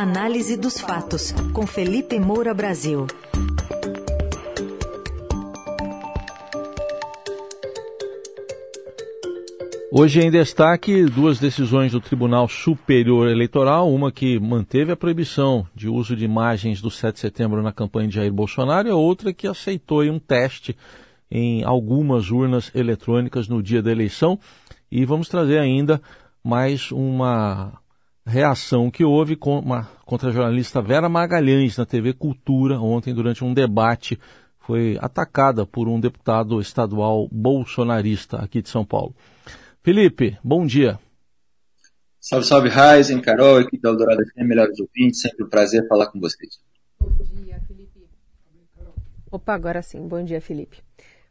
Análise dos fatos, com Felipe Moura Brasil. Hoje em destaque duas decisões do Tribunal Superior Eleitoral, uma que manteve a proibição de uso de imagens do 7 de setembro na campanha de Jair Bolsonaro e outra que aceitou um teste em algumas urnas eletrônicas no dia da eleição. E vamos trazer ainda mais uma reação que houve com uma, contra a jornalista Vera Magalhães na TV Cultura ontem durante um debate. Foi atacada por um deputado estadual bolsonarista aqui de São Paulo. Felipe, bom dia. Salve, salve, Raizen, Carol, equipe da Eldorado FM, melhores ouvintes, sempre um prazer falar com vocês. Bom dia, Felipe. Opa, agora sim, bom dia, Felipe.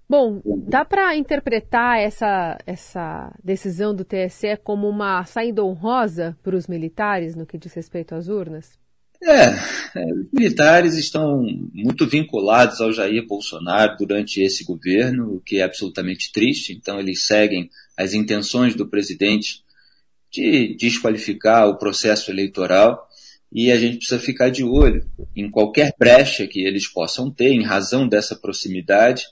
Bom, dá para interpretar essa, essa decisão do TSE como uma saída honrosa para os militares no que diz respeito às urnas? É, é, os militares estão muito vinculados ao Jair Bolsonaro durante esse governo, o que é absolutamente triste. Então, eles seguem as intenções do presidente de desqualificar o processo eleitoral e a gente precisa ficar de olho em qualquer brecha que eles possam ter, em razão dessa proximidade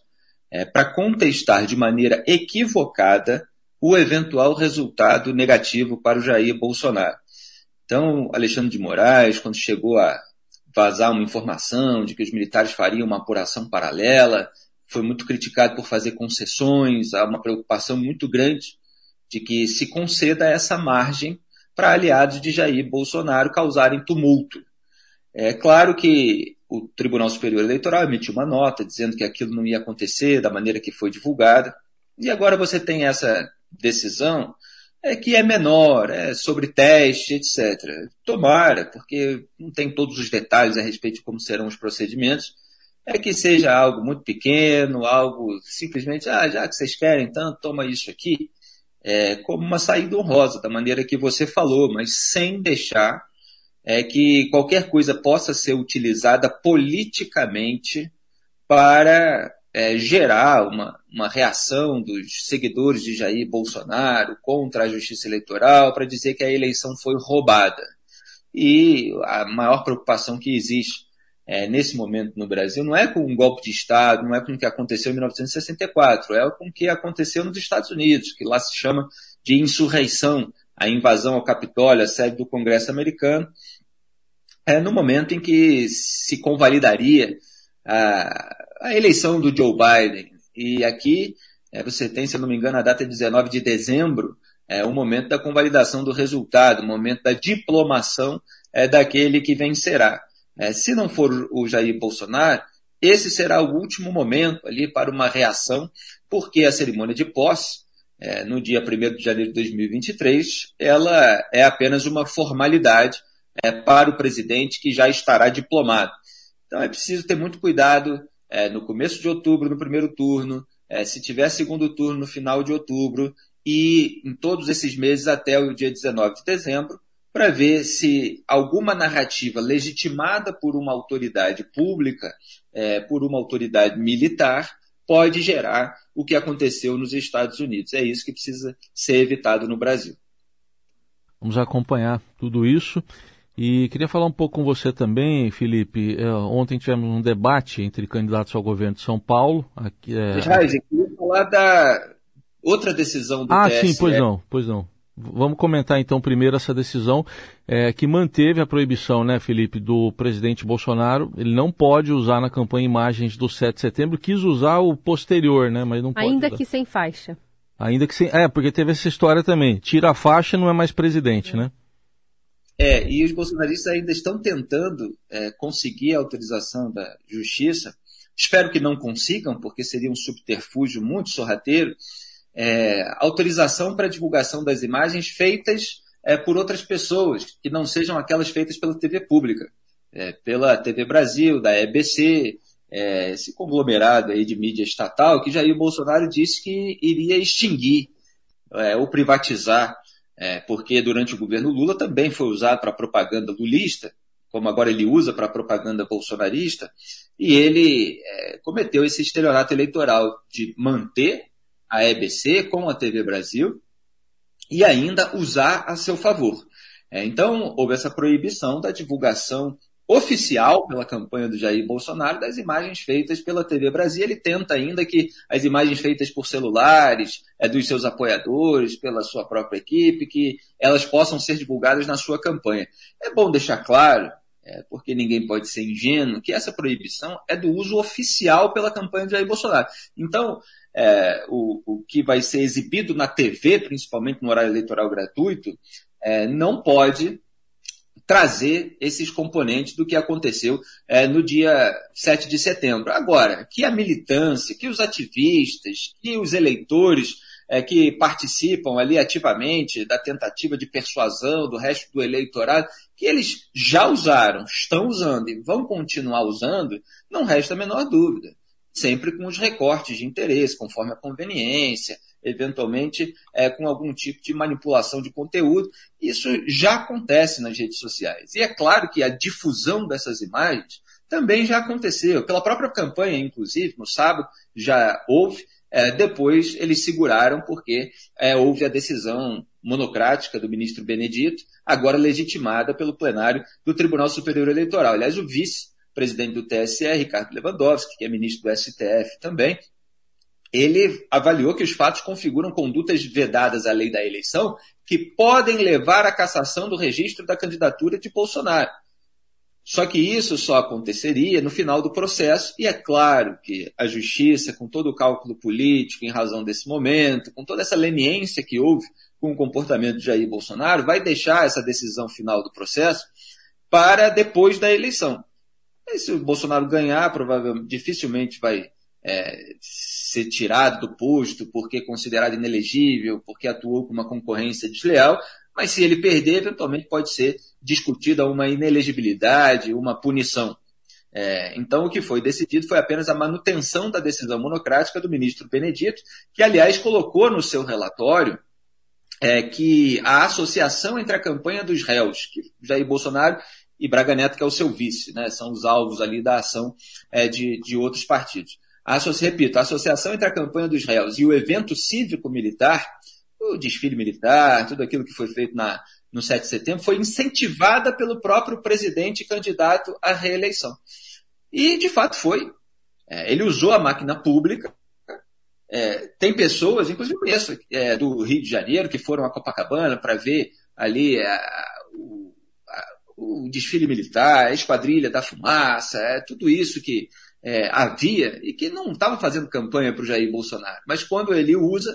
é, para contestar de maneira equivocada o eventual resultado negativo para o Jair Bolsonaro. Então, Alexandre de Moraes, quando chegou a vazar uma informação de que os militares fariam uma apuração paralela, foi muito criticado por fazer concessões, há uma preocupação muito grande de que se conceda essa margem para aliados de Jair Bolsonaro causarem tumulto. É claro que o Tribunal Superior Eleitoral emitiu uma nota dizendo que aquilo não ia acontecer da maneira que foi divulgada. E agora você tem essa decisão é que é menor, é sobre teste, etc. Tomara, porque não tem todos os detalhes a respeito de como serão os procedimentos. É que seja algo muito pequeno, algo simplesmente, ah, já que vocês querem tanto, toma isso aqui, é, como uma saída honrosa, da maneira que você falou, mas sem deixar é que qualquer coisa possa ser utilizada politicamente para é, gerar uma, uma reação dos seguidores de Jair Bolsonaro contra a justiça eleitoral para dizer que a eleição foi roubada. E a maior preocupação que existe é, nesse momento no Brasil não é com um golpe de Estado, não é com o que aconteceu em 1964, é com o que aconteceu nos Estados Unidos, que lá se chama de insurreição, a invasão ao Capitólio, a sede do Congresso americano, é, no momento em que se convalidaria a, a eleição do Joe Biden. E aqui é, você tem, se não me engano, a data de 19 de dezembro, é o momento da convalidação do resultado, o momento da diplomação é, daquele que vencerá. É, se não for o Jair Bolsonaro, esse será o último momento ali para uma reação, porque a cerimônia de posse, é, no dia 1 de janeiro de 2023, ela é apenas uma formalidade é, para o presidente que já estará diplomado. Então é preciso ter muito cuidado é, no começo de outubro, no primeiro turno, é, se tiver segundo turno no final de outubro e em todos esses meses até o dia 19 de dezembro, para ver se alguma narrativa legitimada por uma autoridade pública, é, por uma autoridade militar, pode gerar o que aconteceu nos Estados Unidos. É isso que precisa ser evitado no Brasil. Vamos acompanhar tudo isso. E queria falar um pouco com você também, Felipe. É, ontem tivemos um debate entre candidatos ao governo de São Paulo. Aqui, é... Jair, queria falar da outra decisão do ah, TSE. Ah, sim, pois não, pois não. Vamos comentar então primeiro essa decisão é, que manteve a proibição, né, Felipe, do presidente Bolsonaro. Ele não pode usar na campanha imagens do 7 de setembro, quis usar o posterior, né, mas não pode. Ainda usar. que sem faixa. Ainda que sem. É, porque teve essa história também. Tira a faixa não é mais presidente, é. né? É, e os bolsonaristas ainda estão tentando é, conseguir a autorização da justiça. Espero que não consigam, porque seria um subterfúgio muito sorrateiro. É, autorização para divulgação das imagens feitas é, por outras pessoas, que não sejam aquelas feitas pela TV pública, é, pela TV Brasil, da EBC, é, esse conglomerado aí de mídia estatal, que Jair Bolsonaro disse que iria extinguir é, ou privatizar é, porque durante o governo Lula também foi usado para propaganda lulista, como agora ele usa para propaganda bolsonarista, e ele é, cometeu esse estelionato eleitoral de manter a EBC com a TV Brasil e ainda usar a seu favor. É, então, houve essa proibição da divulgação oficial pela campanha do Jair Bolsonaro das imagens feitas pela TV Brasil. Ele tenta ainda que as imagens feitas por celulares, é, dos seus apoiadores, pela sua própria equipe, que elas possam ser divulgadas na sua campanha. É bom deixar claro, é, porque ninguém pode ser ingênuo, que essa proibição é do uso oficial pela campanha do Jair Bolsonaro. Então, é, o, o que vai ser exibido na TV, principalmente no horário eleitoral gratuito, é, não pode trazer esses componentes do que aconteceu é, no dia 7 de setembro. Agora, que a militância, que os ativistas, que os eleitores é, que participam ali ativamente da tentativa de persuasão do resto do eleitorado, que eles já usaram, estão usando e vão continuar usando, não resta a menor dúvida. Sempre com os recortes de interesse, conforme a conveniência, eventualmente é, com algum tipo de manipulação de conteúdo. Isso já acontece nas redes sociais. E é claro que a difusão dessas imagens também já aconteceu. Pela própria campanha, inclusive, no sábado, já houve. É, depois eles seguraram porque é, houve a decisão monocrática do ministro Benedito, agora legitimada pelo plenário do Tribunal Superior Eleitoral. Aliás, o vice-presidente do TSE, Ricardo Lewandowski, que é ministro do STF também, ele avaliou que os fatos configuram condutas vedadas à lei da eleição que podem levar à cassação do registro da candidatura de Bolsonaro. Só que isso só aconteceria no final do processo, e é claro que a justiça, com todo o cálculo político em razão desse momento, com toda essa leniência que houve com o comportamento de Jair Bolsonaro, vai deixar essa decisão final do processo para depois da eleição. E se o Bolsonaro ganhar, provavelmente, dificilmente vai é, ser tirado do posto porque considerado inelegível, porque atuou com uma concorrência desleal, mas se ele perder, eventualmente pode ser discutida uma inelegibilidade, uma punição. É, então, o que foi decidido foi apenas a manutenção da decisão monocrática do ministro Benedito, que, aliás, colocou no seu relatório é, que a associação entre a campanha dos réus, que Jair Bolsonaro e Braga Neto, que é o seu vice, né, são os alvos ali da ação é, de, de outros partidos. A, repito, a associação entre a campanha dos réus e o evento cívico-militar, o desfile militar, tudo aquilo que foi feito na, no 7 de setembro, foi incentivada pelo próprio presidente candidato à reeleição. E, de fato, foi. É, ele usou a máquina pública. É, tem pessoas, inclusive conheço, é, do Rio de Janeiro, que foram a Copacabana para ver ali a, o, desfile militar, a esquadrilha da fumaça, é, tudo isso que é, havia e que não estava fazendo campanha para o Jair Bolsonaro. Mas quando ele usa,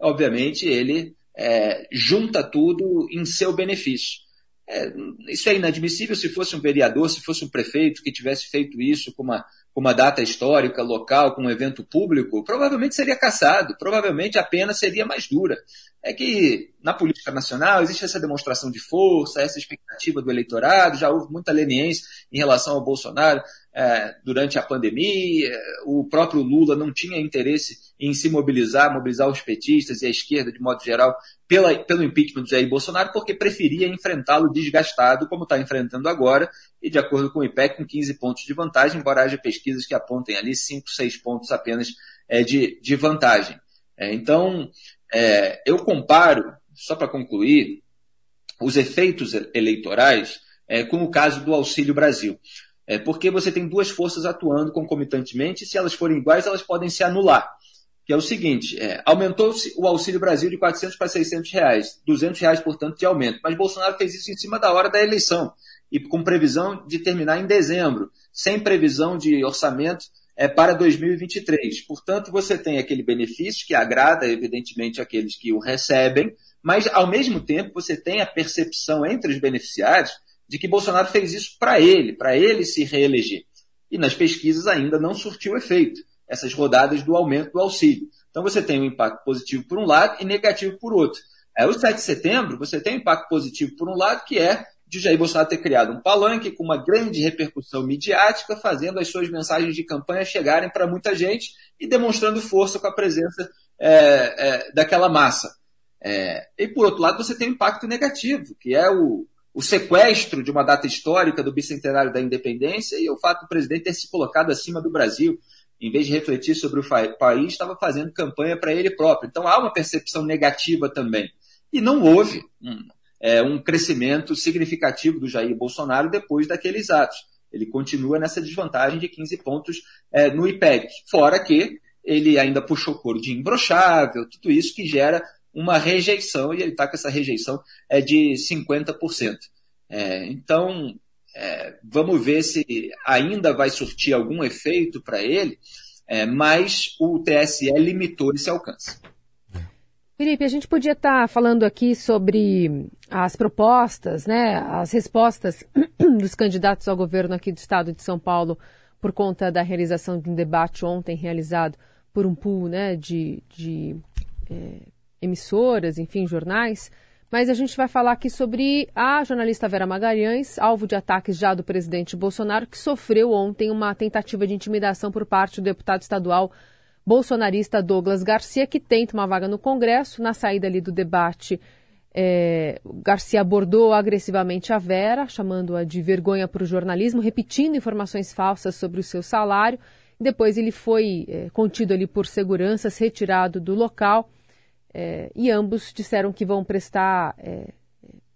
obviamente, ele é, junta tudo em seu benefício. É, isso é inadmissível se fosse um vereador, se fosse um prefeito que tivesse feito isso com uma, com uma data histórica, local, com um evento público, provavelmente seria caçado, provavelmente a pena seria mais dura. É que na política nacional existe essa demonstração de força, essa expectativa do eleitorado, já houve muita leniência em relação ao Bolsonaro é, durante a pandemia, o próprio Lula não tinha interesse em se mobilizar, mobilizar os petistas e a esquerda de modo geral pela, pelo impeachment de Jair Bolsonaro, porque preferia enfrentá-lo desgastado, como está enfrentando agora, e de acordo com o IPEC, com 15 pontos de vantagem, embora haja pesquisas que apontem ali 5, 6 pontos apenas é, de, de vantagem. É, então, é, eu comparo, só para concluir, os efeitos eleitorais é, com o caso do Auxílio Brasil. É porque você tem duas forças atuando concomitantemente, e se elas forem iguais, elas podem se anular. Que é o seguinte, é, aumentou-se o Auxílio Brasil de 400 para 600 reais, 200 reais, portanto, de aumento. Mas Bolsonaro fez isso em cima da hora da eleição, e com previsão de terminar em dezembro, sem previsão de orçamento é, para 2023. Portanto, você tem aquele benefício que agrada, evidentemente, aqueles que o recebem, mas, ao mesmo tempo, você tem a percepção entre os beneficiários de que Bolsonaro fez isso para ele, para ele se reeleger. E nas pesquisas ainda não surtiu efeito essas rodadas do aumento do auxílio. Então você tem um impacto positivo por um lado e negativo por outro. É, o 7 de setembro, você tem um impacto positivo por um lado, que é de Jair Bolsonaro ter criado um palanque com uma grande repercussão midiática, fazendo as suas mensagens de campanha chegarem para muita gente e demonstrando força com a presença é, é, daquela massa. É, e por outro lado, você tem um impacto negativo, que é o, o sequestro de uma data histórica do bicentenário da independência e o fato do presidente ter se colocado acima do Brasil, em vez de refletir sobre o país, estava fazendo campanha para ele próprio. Então há uma percepção negativa também. E não houve, hum, é, um crescimento significativo do Jair Bolsonaro depois daqueles atos. Ele continua nessa desvantagem de 15 pontos é, no IPEC. Fora que ele ainda puxou coro de imbrochável, tudo isso que gera uma rejeição, e ele está com essa rejeição é, de 50%. É, então, é, vamos ver se ainda vai surtir algum efeito para ele, é, mas o TSE limitou esse alcance. Felipe, a gente podia estar tá falando aqui sobre as propostas, né, as respostas dos candidatos ao governo aqui do estado de São Paulo por conta da realização de um debate ontem realizado por um pool né, de, de é, emissoras, enfim, jornais. Mas a gente vai falar aqui sobre a jornalista Vera Magalhães, alvo de ataques já do presidente Bolsonaro, que sofreu ontem uma tentativa de intimidação por parte do deputado estadual bolsonarista Douglas Garcia, que tenta uma vaga no Congresso. Na saída ali do debate, é, Garcia abordou agressivamente a Vera, chamando-a de vergonha para o jornalismo, repetindo informações falsas sobre o seu salário. Depois ele foi é, contido ali por seguranças, retirado do local. É, e ambos disseram que vão prestar é,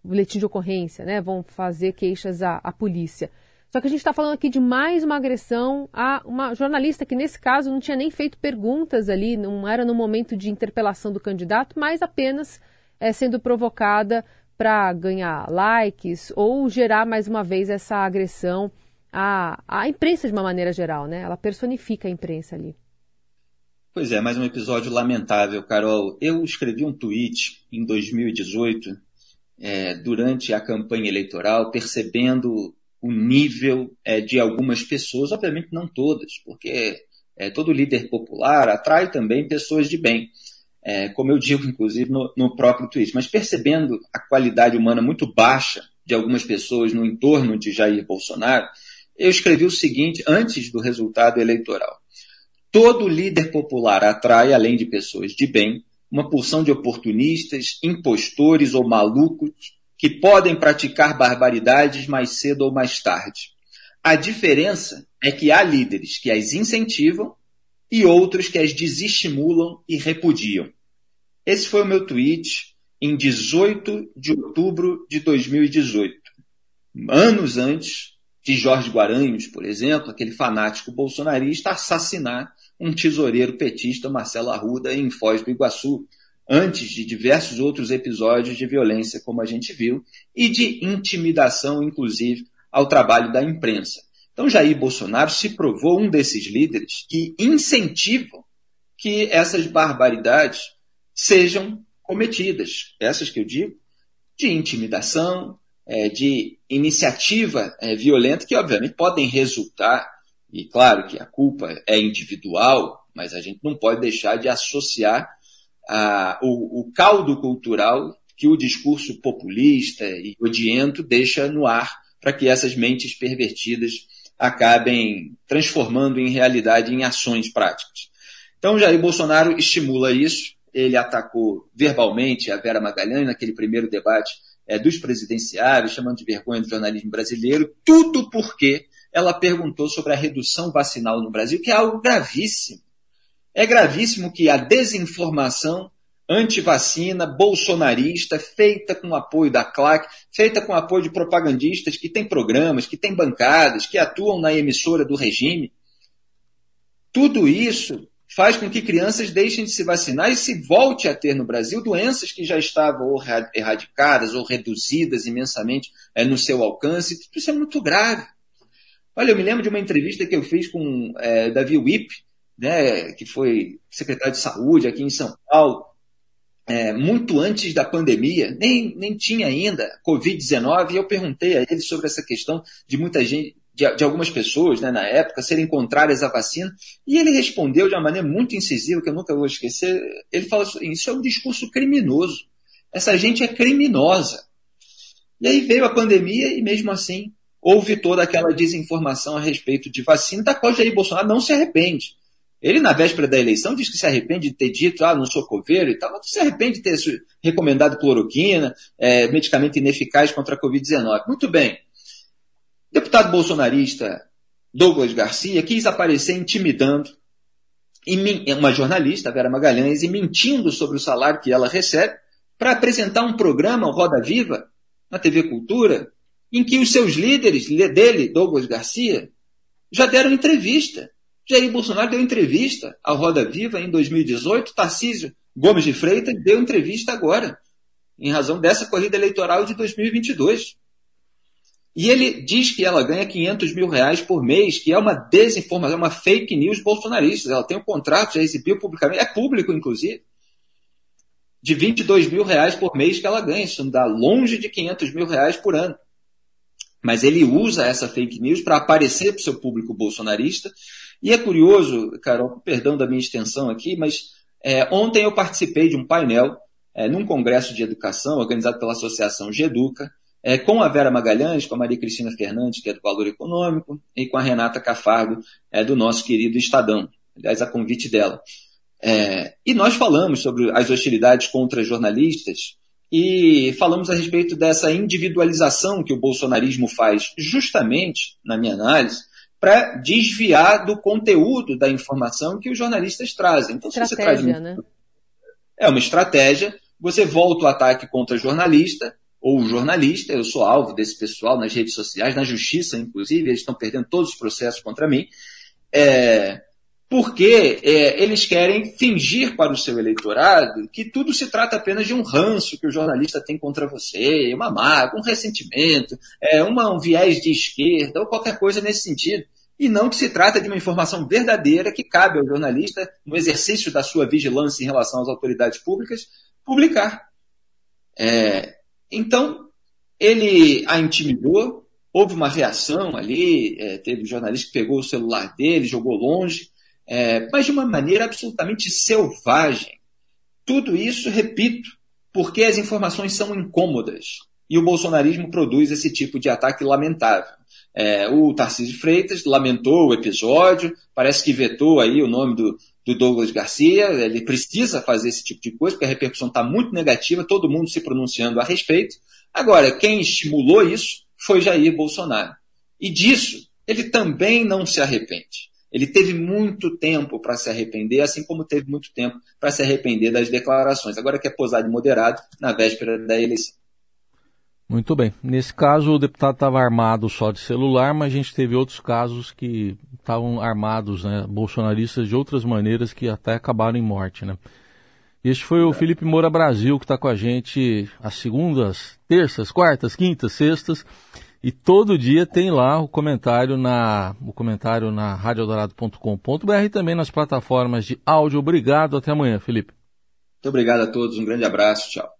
boletim de ocorrência, né? vão fazer queixas à, à polícia. Só que a gente está falando aqui de mais uma agressão a uma jornalista que, nesse caso, não tinha nem feito perguntas ali, não era no momento de interpelação do candidato, mas apenas é, sendo provocada para ganhar likes ou gerar mais uma vez essa agressão à, à imprensa de uma maneira geral, né? Ela personifica a imprensa ali. Pois é, mais um episódio lamentável, Carol. Eu escrevi um tweet em 2018, é, durante a campanha eleitoral, percebendo o nível é, de algumas pessoas, obviamente não todas, porque é, todo líder popular atrai também pessoas de bem, é, como eu digo, inclusive, no, no, próprio tweet. Mas percebendo a qualidade humana muito baixa de algumas pessoas no entorno de Jair Bolsonaro, eu escrevi o seguinte antes do resultado eleitoral. Todo líder popular atrai, além de pessoas de bem, uma porção de oportunistas, impostores ou malucos que podem praticar barbaridades mais cedo ou mais tarde. A diferença é que há líderes que as incentivam e outros que as desestimulam e repudiam. Esse foi o meu tweet em 18 de outubro de 2018, anos antes de Jorge Guaranhos, por exemplo, aquele fanático bolsonarista, assassinar um tesoureiro petista, Marcelo Arruda, em Foz do Iguaçu, antes de diversos outros episódios de violência, como a gente viu, e de intimidação, inclusive, ao trabalho da imprensa. Então, Jair Bolsonaro se provou um desses líderes que incentivam que essas barbaridades sejam cometidas. Essas que eu digo, de intimidação, é, de iniciativa é, violenta, que obviamente podem resultar, e claro que a culpa é individual, mas a gente não pode deixar de associar a, o, o caldo cultural que o discurso populista e odiento deixa no ar para que essas mentes pervertidas acabem transformando em realidade em ações práticas. Então, Jair Bolsonaro estimula isso. Ele atacou verbalmente a Vera Magalhães naquele primeiro debate é, dos presidenciários, chamando de vergonha do jornalismo brasileiro, tudo porque ela perguntou sobre a redução vacinal no Brasil, que é algo gravíssimo. É gravíssimo que a desinformação antivacina, bolsonarista, feita com apoio da CLAC, feita com apoio de propagandistas que têm programas, que têm bancadas, que atuam na emissora do regime. Tudo isso faz com que crianças deixem de se vacinar e se volte a ter no Brasil doenças que já estavam erradicadas ou reduzidas imensamente é, no seu alcance. Isso é muito grave. Olha, eu me lembro de uma entrevista que eu fiz com é, Davi Wipp, né, que foi secretário de saúde aqui em São Paulo, é, muito antes da pandemia, nem, nem tinha ainda Covid-19, e eu perguntei a ele sobre essa questão de muita gente, de, de algumas pessoas né, na época serem contrárias à vacina, e ele respondeu de uma maneira muito incisiva, que eu nunca vou esquecer. Ele falou assim: Isso é um discurso criminoso. Essa gente é criminosa. E aí veio a pandemia e, mesmo assim, houve toda aquela desinformação a respeito de vacina, da qual Jair Bolsonaro não se arrepende. Ele, na véspera da eleição, disse que se arrepende de ter dito, ah, não sou coveiro e tal, mas se arrepende de ter recomendado cloroquina, é, medicamento ineficaz contra a Covid-19. Muito bem. Deputado bolsonarista Douglas Garcia quis aparecer intimidando uma jornalista, Vera Magalhães, e mentindo sobre o salário que ela recebe para apresentar um programa, o Roda Viva, na TV Cultura, em que os seus líderes, dele, Douglas Garcia, já deram entrevista. Jair Bolsonaro deu entrevista à Roda Viva em 2018, Tarcísio Gomes de Freitas deu entrevista agora, em razão dessa corrida eleitoral de 2022. E ele diz que ela ganha 500 mil reais por mês, que é uma desinformação, uma fake news bolsonarista. Ela tem um contrato, já exibiu publicamente, é público, inclusive, de 22 mil reais por mês que ela ganha. Isso dá longe de 500 mil reais por ano. Mas ele usa essa fake news para aparecer para o seu público bolsonarista. E é curioso, Carol, perdão da minha extensão aqui, mas é, ontem eu participei de um painel é, num congresso de educação organizado pela Associação Geduca, é, com a Vera Magalhães, com a Maria Cristina Fernandes, que é do Valor Econômico, e com a Renata Cafargo, é, do nosso querido Estadão, aliás, a convite dela. É, e nós falamos sobre as hostilidades contra jornalistas e falamos a respeito dessa individualização que o bolsonarismo faz, justamente, na minha análise, para desviar do conteúdo da informação que os jornalistas trazem. Então, estratégia, se você traz um... né? É uma estratégia, você volta o ataque contra jornalista, ou jornalista, eu sou alvo desse pessoal nas redes sociais, na justiça, inclusive, eles estão perdendo todos os processos contra mim, é, porque é, eles querem fingir para o seu eleitorado que tudo se trata apenas de um ranço que o jornalista tem contra você, uma mágoa, um ressentimento, é, uma, um viés de esquerda, ou qualquer coisa nesse sentido. E não que se trata de uma informação verdadeira que cabe ao jornalista, no exercício da sua vigilância em relação às autoridades públicas, publicar. É, então, ele a intimidou, houve uma reação ali, é, teve um jornalista que pegou o celular dele, jogou longe, é, mas de uma maneira absolutamente selvagem. Tudo isso, repito, porque as informações são incômodas. E o bolsonarismo produz esse tipo de ataque lamentável. É, o Tarcísio Freitas lamentou o episódio, parece que vetou aí o nome do, do Douglas Garcia, ele precisa fazer esse tipo de coisa, porque a repercussão está muito negativa, todo mundo se pronunciando a respeito. Agora, quem estimulou isso foi Jair Bolsonaro. E disso, ele também não se arrepende. Ele teve muito tempo para se arrepender, assim como teve muito tempo para se arrepender das declarações. Agora quer posar de moderado na véspera da eleição. Muito bem. Nesse caso, o deputado estava armado só de celular, mas a gente teve outros casos que estavam armados, né, bolsonaristas de outras maneiras que até acabaram em morte, né? Este foi o Felipe Moura Brasil, que está com a gente às segundas, terças, quartas, quintas, sextas. E todo dia tem lá o comentário na o comentário na radiodorado.com.br e também nas plataformas de áudio. Obrigado, até amanhã, Felipe. Muito obrigado a todos, um grande abraço, tchau.